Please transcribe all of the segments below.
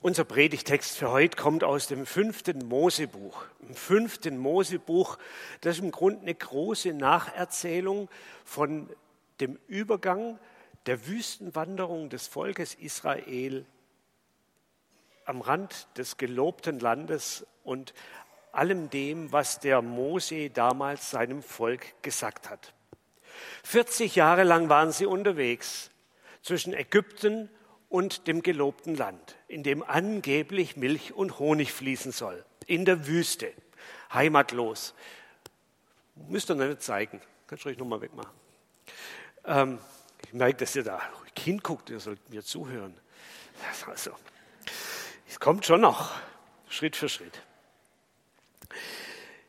Unser Predigtext für heute kommt aus dem fünften Mosebuch. Im fünften Mosebuch, das ist im Grunde eine große Nacherzählung von dem Übergang der Wüstenwanderung des Volkes Israel am Rand des gelobten Landes und allem dem, was der Mose damals seinem Volk gesagt hat. 40 Jahre lang waren sie unterwegs zwischen Ägypten und dem gelobten Land, in dem angeblich Milch und Honig fließen soll, in der Wüste, heimatlos. Müsst ihr nicht zeigen, kannst du euch nochmal wegmachen. Ähm, ich merke, dass ihr da hinguckt, ihr sollt mir zuhören. Also, es kommt schon noch, Schritt für Schritt.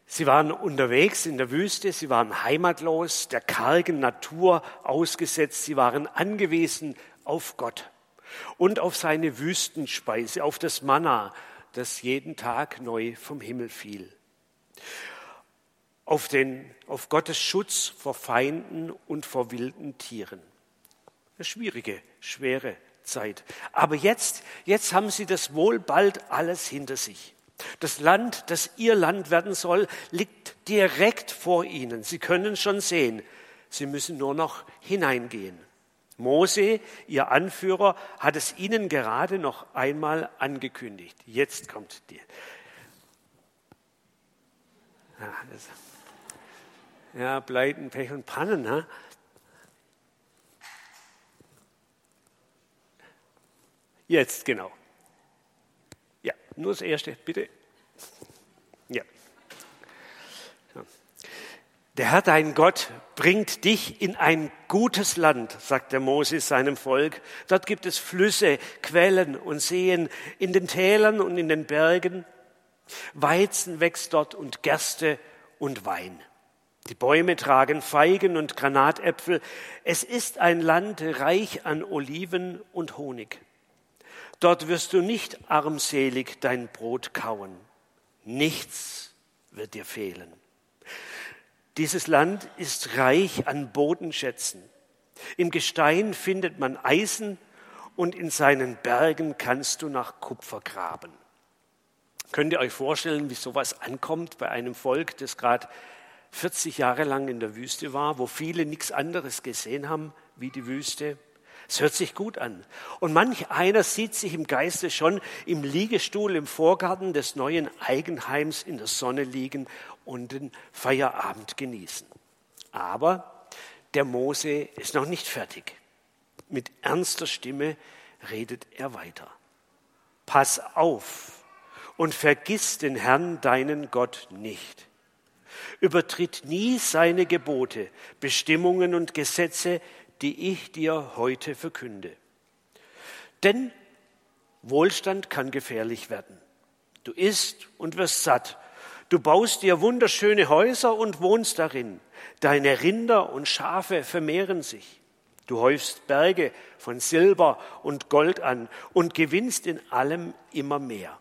Sie waren unterwegs in der Wüste, sie waren heimatlos, der kargen Natur ausgesetzt, sie waren angewiesen auf Gott und auf seine Wüstenspeise, auf das Manna, das jeden Tag neu vom Himmel fiel. Auf, den, auf Gottes Schutz vor Feinden und vor wilden Tieren. Eine schwierige, schwere Zeit. Aber jetzt, jetzt haben sie das wohl bald alles hinter sich. Das Land, das ihr Land werden soll, liegt direkt vor ihnen. Sie können schon sehen. Sie müssen nur noch hineingehen. Mose, ihr Anführer, hat es ihnen gerade noch einmal angekündigt. Jetzt kommt die. Ja, das, Pleiten, Pech und Pannen. Ne? Jetzt, genau. Ja, nur das Erste, bitte. Der Herr, dein Gott, bringt dich in ein gutes Land, sagt der Moses seinem Volk. Dort gibt es Flüsse, Quellen und Seen in den Tälern und in den Bergen. Weizen wächst dort und Gerste und Wein. Die Bäume tragen Feigen und Granatäpfel. Es ist ein Land reich an Oliven und Honig. Dort wirst du nicht armselig dein Brot kauen. Nichts wird dir fehlen. Dieses Land ist reich an Bodenschätzen. Im Gestein findet man Eisen und in seinen Bergen kannst du nach Kupfer graben. Könnt ihr euch vorstellen, wie sowas ankommt bei einem Volk, das gerade 40 Jahre lang in der Wüste war, wo viele nichts anderes gesehen haben wie die Wüste? Es hört sich gut an. Und manch einer sieht sich im Geiste schon im Liegestuhl im Vorgarten des neuen Eigenheims in der Sonne liegen und den Feierabend genießen. Aber der Mose ist noch nicht fertig. Mit ernster Stimme redet er weiter. Pass auf und vergiss den Herrn, deinen Gott, nicht. Übertritt nie seine Gebote, Bestimmungen und Gesetze, die ich dir heute verkünde. Denn Wohlstand kann gefährlich werden. Du isst und wirst satt Du baust dir wunderschöne Häuser und wohnst darin. Deine Rinder und Schafe vermehren sich. Du häufst Berge von Silber und Gold an und gewinnst in allem immer mehr.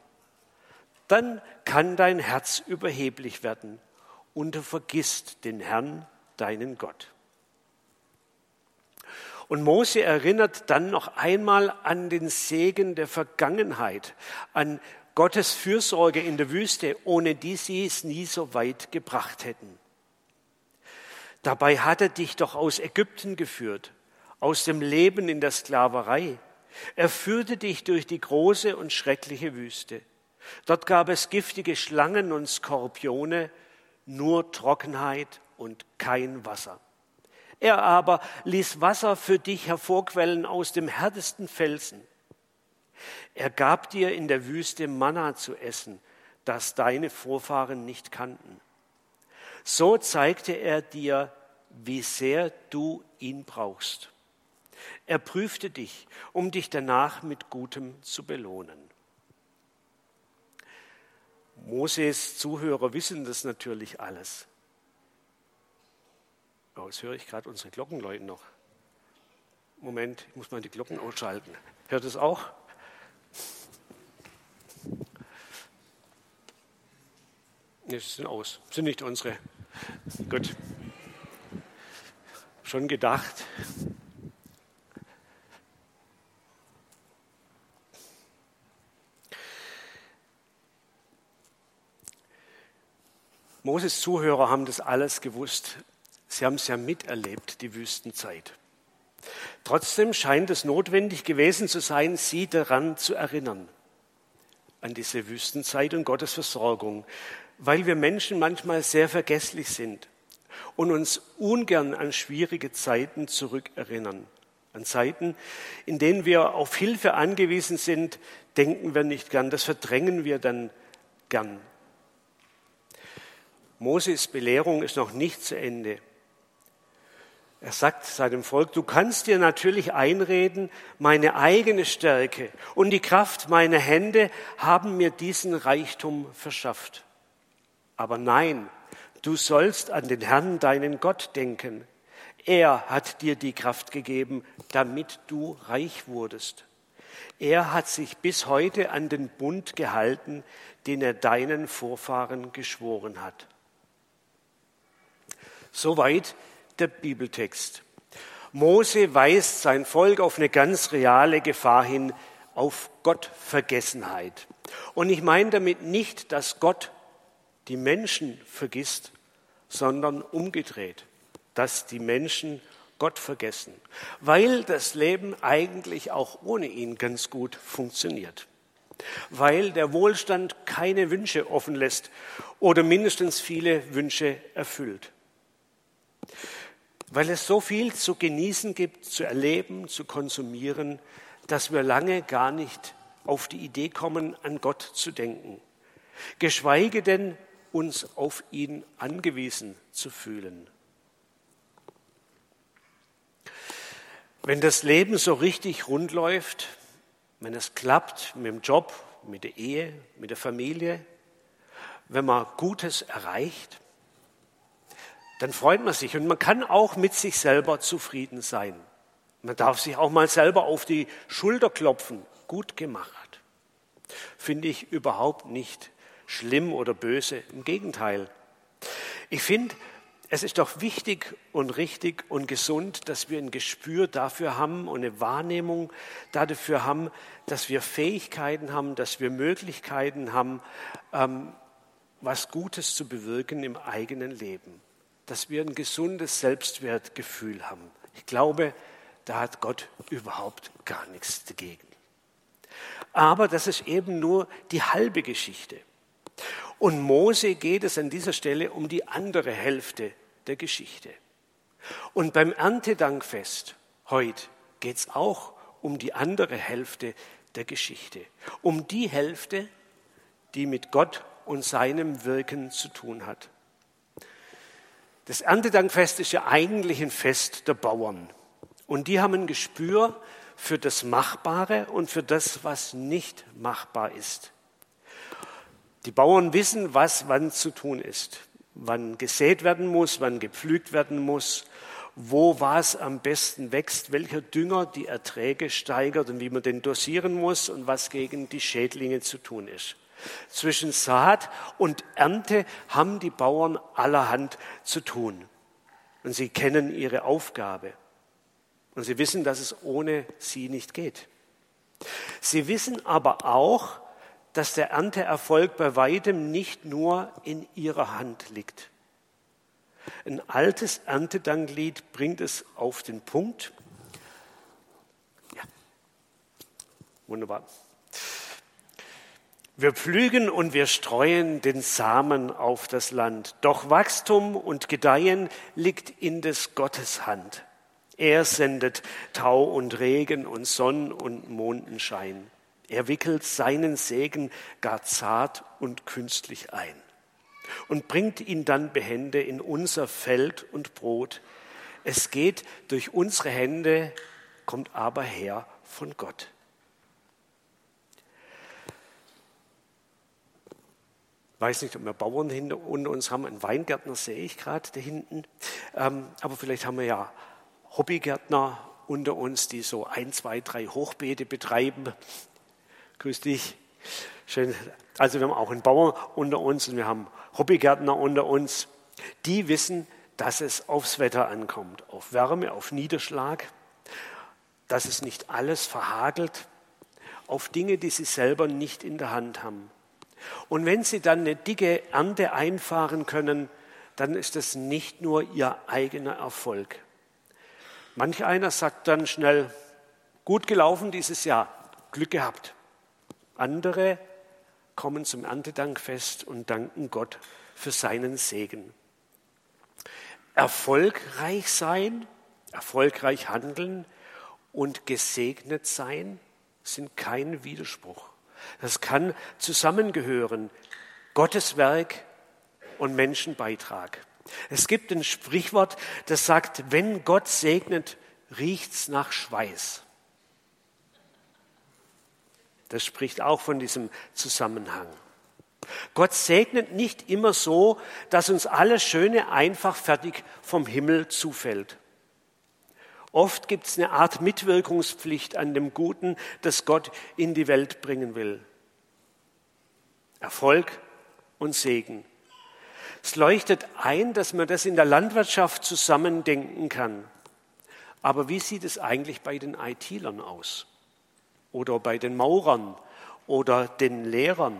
Dann kann dein Herz überheblich werden und du vergisst den Herrn, deinen Gott. Und Mose erinnert dann noch einmal an den Segen der Vergangenheit, an Gottes Fürsorge in der Wüste, ohne die sie es nie so weit gebracht hätten. Dabei hat er dich doch aus Ägypten geführt, aus dem Leben in der Sklaverei. Er führte dich durch die große und schreckliche Wüste. Dort gab es giftige Schlangen und Skorpione, nur Trockenheit und kein Wasser. Er aber ließ Wasser für dich hervorquellen aus dem härtesten Felsen. Er gab dir in der Wüste Manna zu essen, das deine Vorfahren nicht kannten. So zeigte er dir, wie sehr du ihn brauchst. Er prüfte dich, um dich danach mit Gutem zu belohnen. Moses Zuhörer wissen das natürlich alles. Oh, jetzt höre ich gerade unsere Glockenläuten noch. Moment, ich muss mal die Glocken ausschalten. Hört es auch? Ne, sie sind aus. Sind nicht unsere. Gut. Schon gedacht. Moses Zuhörer haben das alles gewusst. Sie haben es ja miterlebt, die Wüstenzeit. Trotzdem scheint es notwendig gewesen zu sein, sie daran zu erinnern, an diese Wüstenzeit und Gottes Versorgung, weil wir Menschen manchmal sehr vergesslich sind und uns ungern an schwierige Zeiten zurückerinnern. An Zeiten, in denen wir auf Hilfe angewiesen sind, denken wir nicht gern, das verdrängen wir dann gern. Moses Belehrung ist noch nicht zu Ende. Er sagt seinem Volk, du kannst dir natürlich einreden, meine eigene Stärke und die Kraft meiner Hände haben mir diesen Reichtum verschafft. Aber nein, du sollst an den Herrn, deinen Gott, denken. Er hat dir die Kraft gegeben, damit du reich wurdest. Er hat sich bis heute an den Bund gehalten, den er deinen Vorfahren geschworen hat. Soweit der Bibeltext. Mose weist sein Volk auf eine ganz reale Gefahr hin, auf Gottvergessenheit. Und ich meine damit nicht, dass Gott die Menschen vergisst, sondern umgedreht, dass die Menschen Gott vergessen, weil das Leben eigentlich auch ohne ihn ganz gut funktioniert, weil der Wohlstand keine Wünsche offen lässt oder mindestens viele Wünsche erfüllt weil es so viel zu genießen gibt, zu erleben, zu konsumieren, dass wir lange gar nicht auf die Idee kommen, an Gott zu denken, geschweige denn uns auf ihn angewiesen zu fühlen. Wenn das Leben so richtig rund läuft, wenn es klappt mit dem Job, mit der Ehe, mit der Familie, wenn man Gutes erreicht, dann freut man sich und man kann auch mit sich selber zufrieden sein. Man darf sich auch mal selber auf die Schulter klopfen. Gut gemacht. Finde ich überhaupt nicht schlimm oder böse. Im Gegenteil. Ich finde, es ist doch wichtig und richtig und gesund, dass wir ein Gespür dafür haben und eine Wahrnehmung dafür haben, dass wir Fähigkeiten haben, dass wir Möglichkeiten haben, ähm, was Gutes zu bewirken im eigenen Leben dass wir ein gesundes Selbstwertgefühl haben. Ich glaube, da hat Gott überhaupt gar nichts dagegen. Aber das ist eben nur die halbe Geschichte. Und Mose geht es an dieser Stelle um die andere Hälfte der Geschichte. Und beim Erntedankfest heute geht es auch um die andere Hälfte der Geschichte. Um die Hälfte, die mit Gott und seinem Wirken zu tun hat. Das Erntedankfest ist ja eigentlich ein Fest der Bauern. Und die haben ein Gespür für das Machbare und für das, was nicht machbar ist. Die Bauern wissen, was wann zu tun ist, wann gesät werden muss, wann gepflügt werden muss, wo was am besten wächst, welcher Dünger die Erträge steigert und wie man den dosieren muss und was gegen die Schädlinge zu tun ist. Zwischen Saat und Ernte haben die Bauern allerhand zu tun. Und sie kennen ihre Aufgabe. Und sie wissen, dass es ohne sie nicht geht. Sie wissen aber auch, dass der Ernteerfolg bei weitem nicht nur in ihrer Hand liegt. Ein altes Erntedanklied bringt es auf den Punkt. Ja, wunderbar. Wir pflügen und wir streuen den Samen auf das Land. Doch Wachstum und Gedeihen liegt in des Gottes Hand. Er sendet Tau und Regen und Sonn und Mondenschein. Er wickelt seinen Segen gar zart und künstlich ein und bringt ihn dann behende in unser Feld und Brot. Es geht durch unsere Hände, kommt aber her von Gott. Weiß nicht, ob wir Bauern hinter unter uns haben. Einen Weingärtner sehe ich gerade da hinten. Ähm, aber vielleicht haben wir ja Hobbygärtner unter uns, die so ein, zwei, drei Hochbeete betreiben. Grüß dich. Schön. Also wir haben auch einen Bauer unter uns und wir haben Hobbygärtner unter uns. Die wissen, dass es aufs Wetter ankommt, auf Wärme, auf Niederschlag, dass es nicht alles verhagelt, auf Dinge, die sie selber nicht in der Hand haben. Und wenn sie dann eine dicke Ernte einfahren können, dann ist das nicht nur ihr eigener Erfolg. Manch einer sagt dann schnell, gut gelaufen dieses Jahr, Glück gehabt. Andere kommen zum Erntedankfest und danken Gott für seinen Segen. Erfolgreich sein, erfolgreich handeln und gesegnet sein sind kein Widerspruch. Das kann zusammengehören. Gottes Werk und Menschenbeitrag. Es gibt ein Sprichwort, das sagt, wenn Gott segnet, riecht's nach Schweiß. Das spricht auch von diesem Zusammenhang. Gott segnet nicht immer so, dass uns alles Schöne einfach fertig vom Himmel zufällt. Oft gibt es eine Art Mitwirkungspflicht an dem Guten, das Gott in die Welt bringen will. Erfolg und Segen. Es leuchtet ein, dass man das in der Landwirtschaft zusammendenken kann. Aber wie sieht es eigentlich bei den IT-Lern aus? Oder bei den Maurern? Oder den Lehrern?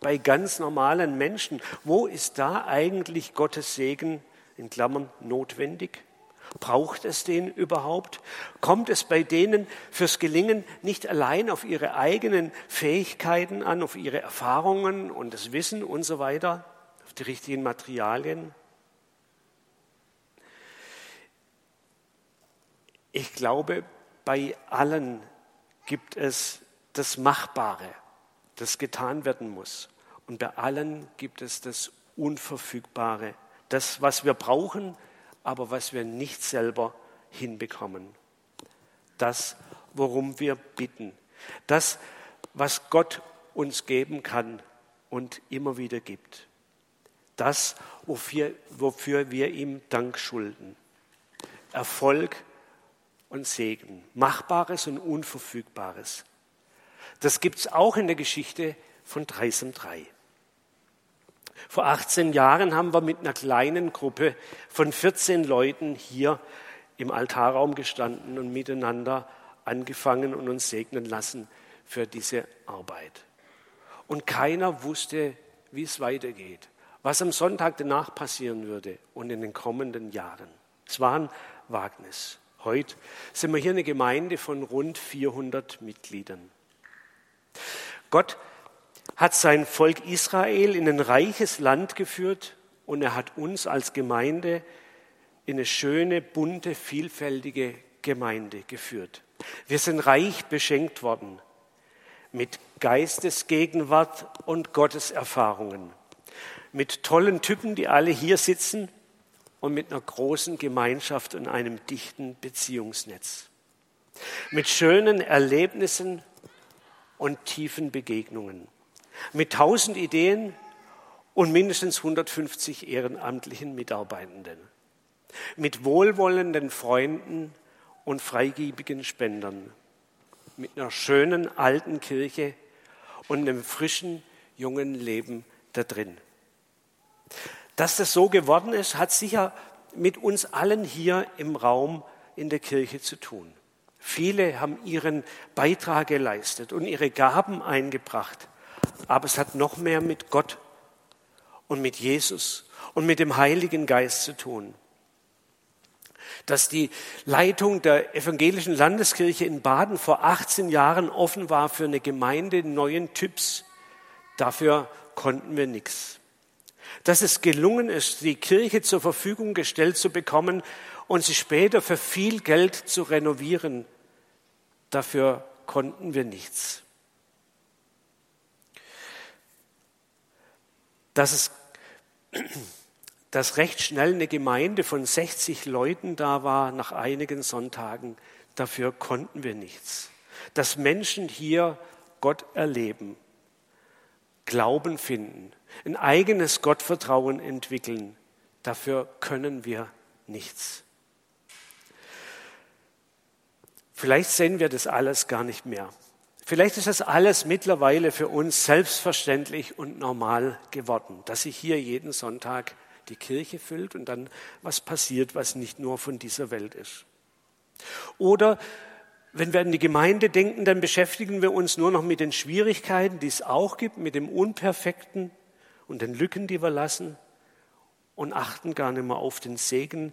bei ganz normalen Menschen. Wo ist da eigentlich Gottes Segen in Klammern notwendig? Braucht es den überhaupt? Kommt es bei denen fürs Gelingen nicht allein auf ihre eigenen Fähigkeiten an, auf ihre Erfahrungen und das Wissen und so weiter, auf die richtigen Materialien? Ich glaube, bei allen gibt es das Machbare das getan werden muss. Und bei allen gibt es das Unverfügbare, das, was wir brauchen, aber was wir nicht selber hinbekommen. Das, worum wir bitten. Das, was Gott uns geben kann und immer wieder gibt. Das, wofür, wofür wir ihm Dank schulden. Erfolg und Segen. Machbares und Unverfügbares. Das gibt es auch in der Geschichte von Dreisam 3. Vor 18 Jahren haben wir mit einer kleinen Gruppe von 14 Leuten hier im Altarraum gestanden und miteinander angefangen und uns segnen lassen für diese Arbeit. Und keiner wusste, wie es weitergeht, was am Sonntag danach passieren würde und in den kommenden Jahren. Es war ein Wagnis. Heute sind wir hier eine Gemeinde von rund 400 Mitgliedern. Gott hat sein Volk Israel in ein reiches Land geführt und er hat uns als Gemeinde in eine schöne, bunte, vielfältige Gemeinde geführt. Wir sind reich beschenkt worden mit Geistesgegenwart und Gotteserfahrungen, mit tollen Typen, die alle hier sitzen und mit einer großen Gemeinschaft und einem dichten Beziehungsnetz, mit schönen Erlebnissen und tiefen Begegnungen. Mit tausend Ideen und mindestens 150 ehrenamtlichen Mitarbeitenden. Mit wohlwollenden Freunden und freigebigen Spendern. Mit einer schönen alten Kirche und einem frischen, jungen Leben da drin. Dass das so geworden ist, hat sicher mit uns allen hier im Raum in der Kirche zu tun. Viele haben ihren Beitrag geleistet und ihre Gaben eingebracht. Aber es hat noch mehr mit Gott und mit Jesus und mit dem Heiligen Geist zu tun. Dass die Leitung der evangelischen Landeskirche in Baden vor 18 Jahren offen war für eine Gemeinde neuen Typs, dafür konnten wir nichts. Dass es gelungen ist, die Kirche zur Verfügung gestellt zu bekommen und sie später für viel Geld zu renovieren. Dafür konnten wir nichts. Dass es dass recht schnell eine Gemeinde von 60 Leuten da war nach einigen Sonntagen, dafür konnten wir nichts. Dass Menschen hier Gott erleben, Glauben finden, ein eigenes Gottvertrauen entwickeln, dafür können wir nichts. Vielleicht sehen wir das alles gar nicht mehr. Vielleicht ist das alles mittlerweile für uns selbstverständlich und normal geworden, dass sich hier jeden Sonntag die Kirche füllt und dann was passiert, was nicht nur von dieser Welt ist. Oder Wenn wir an die Gemeinde denken, dann beschäftigen wir uns nur noch mit den Schwierigkeiten, die es auch gibt, mit dem Unperfekten und den Lücken, die wir lassen und achten gar nicht mehr auf den Segen,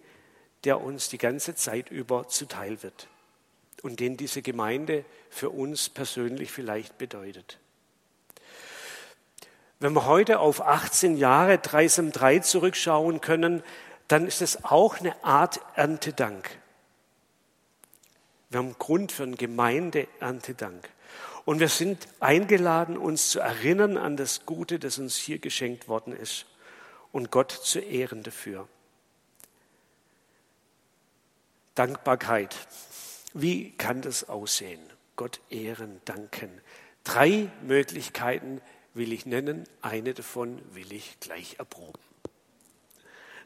der uns die ganze Zeit über zuteil wird und den diese Gemeinde für uns persönlich vielleicht bedeutet. Wenn wir heute auf 18 Jahre 3 3 zurückschauen können, dann ist es auch eine Art Erntedank. Wir haben Grund für einen Gemeindeerntedank. Und wir sind eingeladen, uns zu erinnern an das Gute, das uns hier geschenkt worden ist und Gott zu ehren dafür. Dankbarkeit. Wie kann das aussehen? Gott ehren, danken. Drei Möglichkeiten will ich nennen. Eine davon will ich gleich erproben.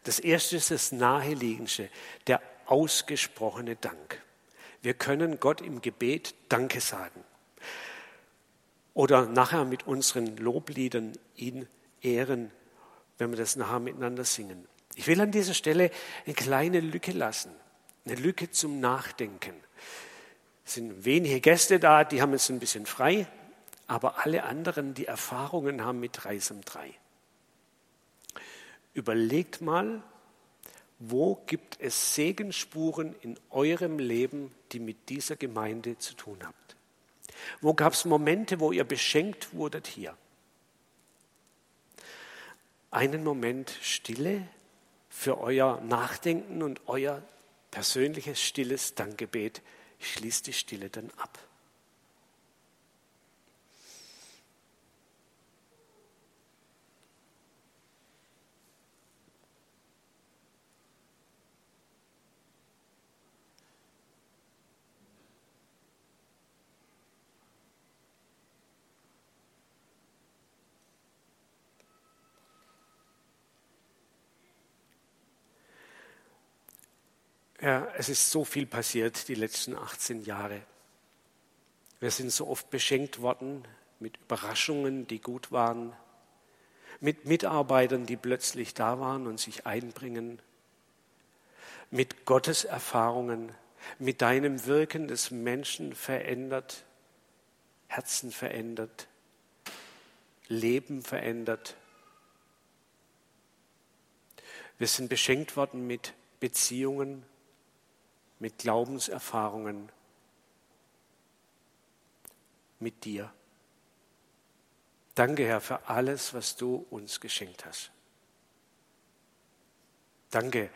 Das erste ist das Naheliegendste, der ausgesprochene Dank. Wir können Gott im Gebet Danke sagen. Oder nachher mit unseren Lobliedern ihn ehren, wenn wir das nachher miteinander singen. Ich will an dieser Stelle eine kleine Lücke lassen, eine Lücke zum Nachdenken. Es sind wenige Gäste da, die haben jetzt ein bisschen frei, aber alle anderen, die Erfahrungen haben mit Reisem 3. Überlegt mal, wo gibt es Segenspuren in eurem Leben, die mit dieser Gemeinde zu tun habt? Wo gab es Momente, wo ihr beschenkt wurdet hier? Einen Moment Stille für euer Nachdenken und euer persönliches stilles Dankgebet. Ich schließe die Stille dann ab. Ja, es ist so viel passiert die letzten 18 Jahre. Wir sind so oft beschenkt worden mit Überraschungen, die gut waren, mit Mitarbeitern, die plötzlich da waren und sich einbringen, mit Gottes Erfahrungen, mit deinem Wirken des Menschen verändert, Herzen verändert, Leben verändert. Wir sind beschenkt worden mit Beziehungen, mit Glaubenserfahrungen mit dir. Danke, Herr, für alles, was du uns geschenkt hast. Danke,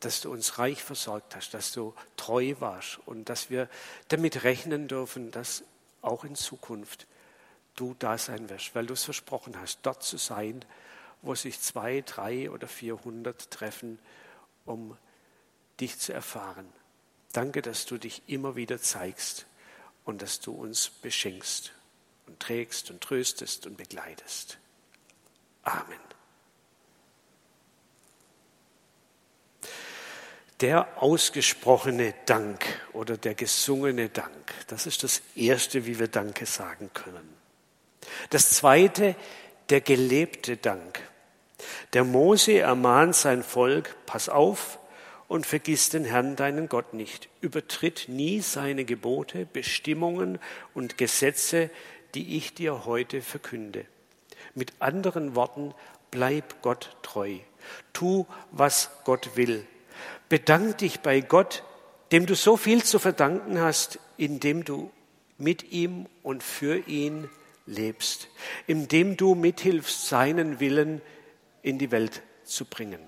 dass du uns reich versorgt hast, dass du treu warst und dass wir damit rechnen dürfen, dass auch in Zukunft du da sein wirst, weil du es versprochen hast, dort zu sein, wo sich zwei, drei oder vierhundert treffen, um dich zu erfahren. Danke, dass du dich immer wieder zeigst und dass du uns beschenkst und trägst und tröstest und begleitest. Amen. Der ausgesprochene Dank oder der gesungene Dank, das ist das Erste, wie wir Danke sagen können. Das Zweite, der gelebte Dank. Der Mose ermahnt sein Volk, pass auf, und vergiss den Herrn, deinen Gott nicht. Übertritt nie seine Gebote, Bestimmungen und Gesetze, die ich dir heute verkünde. Mit anderen Worten, bleib Gott treu. Tu, was Gott will. Bedank dich bei Gott, dem du so viel zu verdanken hast, indem du mit ihm und für ihn lebst, indem du mithilfst, seinen Willen in die Welt zu bringen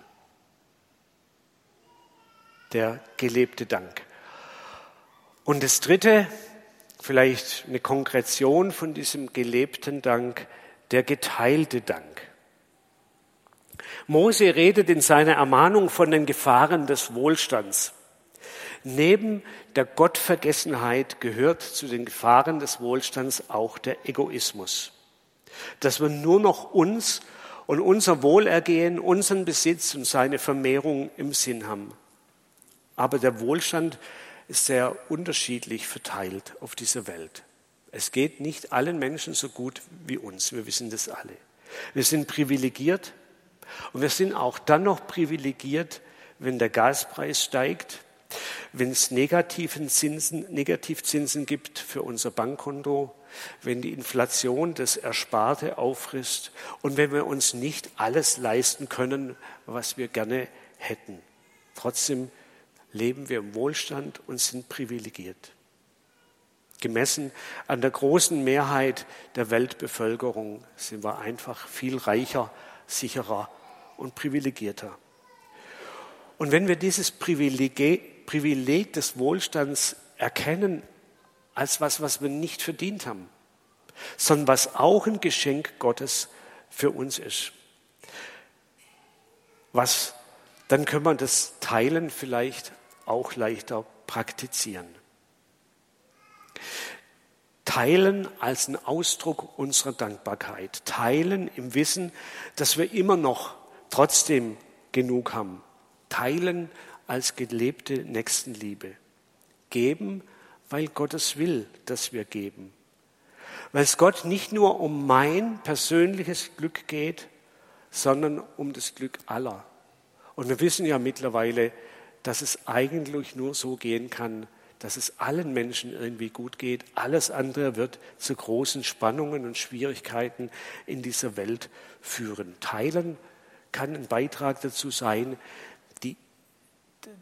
der gelebte Dank. Und das Dritte, vielleicht eine Konkretion von diesem gelebten Dank, der geteilte Dank. Mose redet in seiner Ermahnung von den Gefahren des Wohlstands. Neben der Gottvergessenheit gehört zu den Gefahren des Wohlstands auch der Egoismus. Dass wir nur noch uns und unser Wohlergehen, unseren Besitz und seine Vermehrung im Sinn haben. Aber der Wohlstand ist sehr unterschiedlich verteilt auf dieser Welt. Es geht nicht allen Menschen so gut wie uns. Wir wissen das alle. Wir sind privilegiert und wir sind auch dann noch privilegiert, wenn der Gaspreis steigt wenn es negativen Zinsen, Negativzinsen gibt für unser Bankkonto, wenn die Inflation das Ersparte auffrisst und wenn wir uns nicht alles leisten können, was wir gerne hätten. Trotzdem leben wir im Wohlstand und sind privilegiert. Gemessen an der großen Mehrheit der Weltbevölkerung sind wir einfach viel reicher, sicherer und privilegierter. Und wenn wir dieses Privileg, Privileg des Wohlstands erkennen als was, was wir nicht verdient haben, sondern was auch ein Geschenk Gottes für uns ist, was, dann können wir das Teilen vielleicht auch leichter praktizieren. Teilen als ein Ausdruck unserer Dankbarkeit. Teilen im Wissen, dass wir immer noch trotzdem genug haben. Teilen als gelebte Nächstenliebe. Geben, weil Gott es will, dass wir geben. Weil es Gott nicht nur um mein persönliches Glück geht, sondern um das Glück aller. Und wir wissen ja mittlerweile, dass es eigentlich nur so gehen kann, dass es allen Menschen irgendwie gut geht. Alles andere wird zu großen Spannungen und Schwierigkeiten in dieser Welt führen. Teilen kann ein Beitrag dazu sein, die,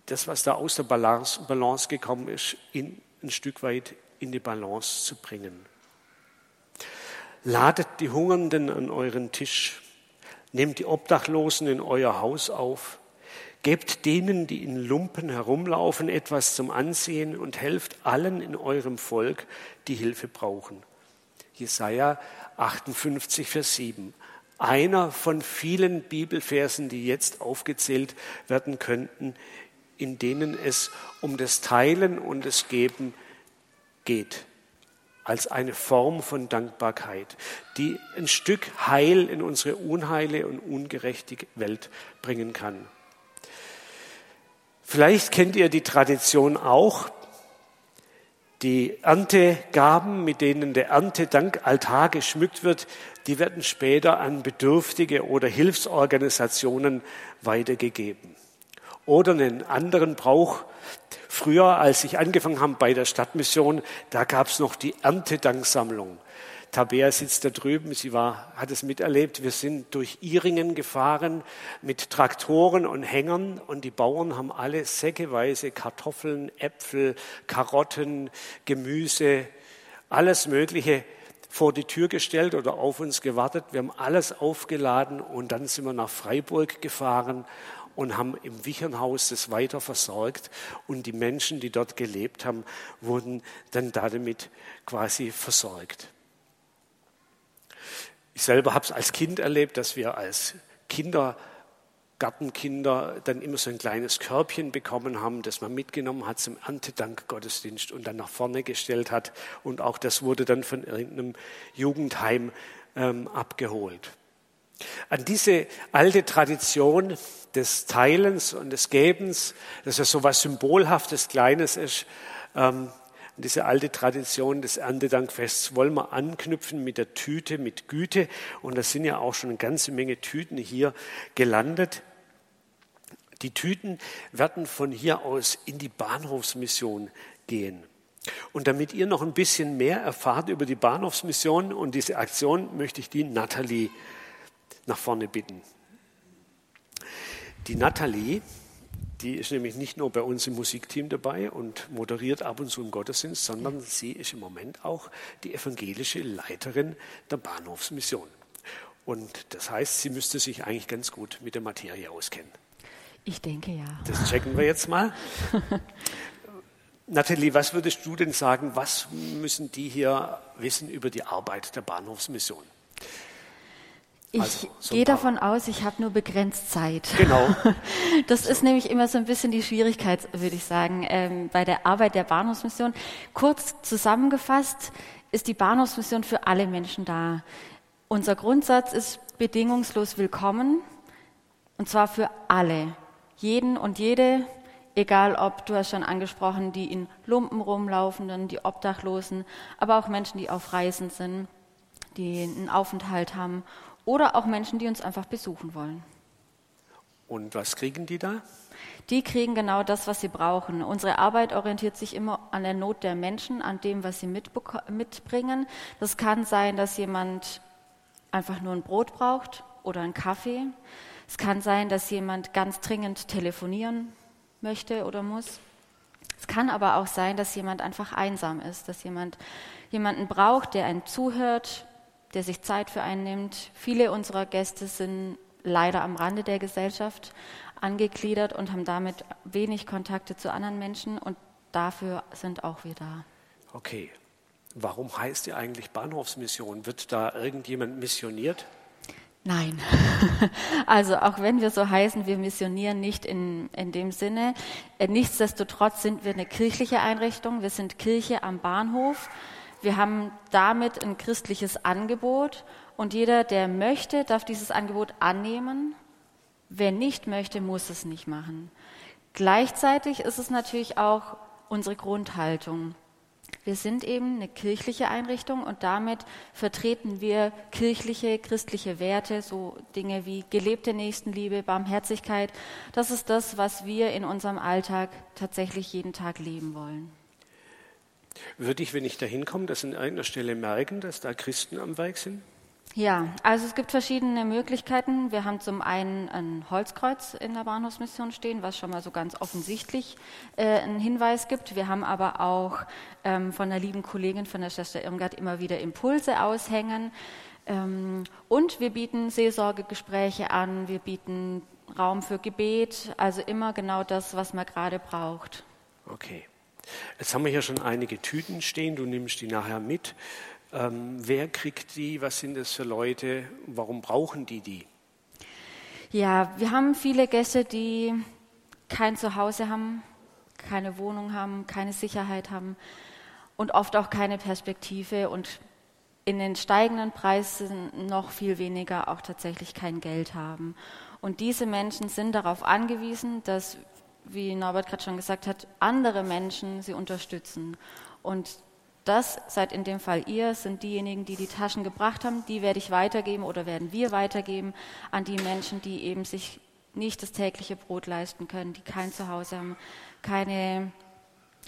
das, was da aus der Balance, Balance gekommen ist, in, ein Stück weit in die Balance zu bringen. Ladet die Hungernden an euren Tisch, nehmt die Obdachlosen in euer Haus auf, Gebt denen, die in Lumpen herumlaufen, etwas zum Ansehen und helft allen in eurem Volk, die Hilfe brauchen. Jesaja 58, Vers 7. Einer von vielen Bibelversen, die jetzt aufgezählt werden könnten, in denen es um das Teilen und das Geben geht, als eine Form von Dankbarkeit, die ein Stück Heil in unsere unheile und ungerechte Welt bringen kann. Vielleicht kennt ihr die Tradition auch, die Erntegaben, mit denen der Erntedankaltar geschmückt wird, die werden später an Bedürftige oder Hilfsorganisationen weitergegeben. Oder einen anderen Brauch. Früher, als ich angefangen habe bei der Stadtmission, da gab es noch die Erntedanksammlung. Tabea sitzt da drüben, sie war, hat es miterlebt. Wir sind durch Iringen gefahren mit Traktoren und Hängern und die Bauern haben alle säckeweise Kartoffeln, Äpfel, Karotten, Gemüse, alles Mögliche vor die Tür gestellt oder auf uns gewartet. Wir haben alles aufgeladen und dann sind wir nach Freiburg gefahren und haben im Wichernhaus das weiter versorgt und die Menschen, die dort gelebt haben, wurden dann damit quasi versorgt. Ich selber habe es als Kind erlebt, dass wir als Kinder, Gartenkinder dann immer so ein kleines Körbchen bekommen haben, das man mitgenommen hat zum Erntedankgottesdienst und dann nach vorne gestellt hat. Und auch das wurde dann von irgendeinem Jugendheim ähm, abgeholt. An diese alte Tradition des Teilens und des Gebens, dass es so was Symbolhaftes, Kleines ist, ähm, an diese alte Tradition des Erntedankfests wollen wir anknüpfen mit der Tüte, mit Güte. Und da sind ja auch schon eine ganze Menge Tüten hier gelandet. Die Tüten werden von hier aus in die Bahnhofsmission gehen. Und damit ihr noch ein bisschen mehr erfahrt über die Bahnhofsmission und diese Aktion, möchte ich die Nathalie nach vorne bitten. Die Nathalie die ist nämlich nicht nur bei uns im Musikteam dabei und moderiert ab und zu im Gottesdienst, sondern sie ist im Moment auch die evangelische Leiterin der Bahnhofsmission. Und das heißt, sie müsste sich eigentlich ganz gut mit der Materie auskennen. Ich denke ja. Das checken wir jetzt mal. Nathalie, was würdest du denn sagen, was müssen die hier wissen über die Arbeit der Bahnhofsmission? Ich also, so gehe davon aus, ich habe nur begrenzt Zeit. Genau. Das ist nämlich immer so ein bisschen die Schwierigkeit, würde ich sagen, ähm, bei der Arbeit der Bahnhofsmission. Kurz zusammengefasst ist die Bahnhofsmission für alle Menschen da. Unser Grundsatz ist bedingungslos willkommen und zwar für alle. Jeden und jede, egal ob, du hast schon angesprochen, die in Lumpen rumlaufenden, die Obdachlosen, aber auch Menschen, die auf Reisen sind, die einen Aufenthalt haben oder auch Menschen, die uns einfach besuchen wollen. Und was kriegen die da? Die kriegen genau das, was sie brauchen. Unsere Arbeit orientiert sich immer an der Not der Menschen, an dem, was sie mitbringen. Das kann sein, dass jemand einfach nur ein Brot braucht oder einen Kaffee. Es kann sein, dass jemand ganz dringend telefonieren möchte oder muss. Es kann aber auch sein, dass jemand einfach einsam ist, dass jemand jemanden braucht, der einen zuhört, der sich Zeit für einen nimmt. Viele unserer Gäste sind leider am Rande der Gesellschaft angegliedert und haben damit wenig Kontakte zu anderen Menschen und dafür sind auch wir da. Okay. Warum heißt die eigentlich Bahnhofsmission? Wird da irgendjemand missioniert? Nein. Also auch wenn wir so heißen, wir missionieren nicht in, in dem Sinne. Äh, nichtsdestotrotz sind wir eine kirchliche Einrichtung. Wir sind Kirche am Bahnhof. Wir haben damit ein christliches Angebot und jeder, der möchte, darf dieses Angebot annehmen. Wer nicht möchte, muss es nicht machen. Gleichzeitig ist es natürlich auch unsere Grundhaltung. Wir sind eben eine kirchliche Einrichtung und damit vertreten wir kirchliche, christliche Werte, so Dinge wie gelebte Nächstenliebe, Barmherzigkeit. Das ist das, was wir in unserem Alltag tatsächlich jeden Tag leben wollen. Würde ich, wenn ich da hinkomme, das an einer Stelle merken, dass da Christen am Werk sind? Ja, also es gibt verschiedene Möglichkeiten. Wir haben zum einen ein Holzkreuz in der Bahnhofsmission stehen, was schon mal so ganz offensichtlich äh, einen Hinweis gibt. Wir haben aber auch ähm, von der lieben Kollegin von der Schwester Irmgard immer wieder Impulse aushängen. Ähm, und wir bieten Seelsorgegespräche an, wir bieten Raum für Gebet, also immer genau das, was man gerade braucht. Okay. Jetzt haben wir hier schon einige Tüten stehen, du nimmst die nachher mit. Ähm, wer kriegt die? Was sind das für Leute? Warum brauchen die die? Ja, wir haben viele Gäste, die kein Zuhause haben, keine Wohnung haben, keine Sicherheit haben und oft auch keine Perspektive und in den steigenden Preisen noch viel weniger auch tatsächlich kein Geld haben. Und diese Menschen sind darauf angewiesen, dass, wie Norbert gerade schon gesagt hat, andere Menschen sie unterstützen. Und das seid in dem Fall ihr, sind diejenigen, die die Taschen gebracht haben, die werde ich weitergeben oder werden wir weitergeben an die Menschen, die eben sich nicht das tägliche Brot leisten können, die kein Zuhause haben, keine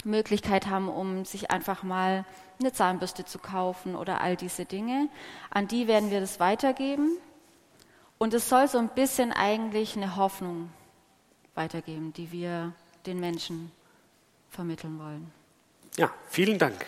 Möglichkeit haben, um sich einfach mal eine Zahnbürste zu kaufen oder all diese Dinge. An die werden wir das weitergeben. Und es soll so ein bisschen eigentlich eine Hoffnung weitergeben, die wir den Menschen vermitteln wollen. Ja, vielen Dank.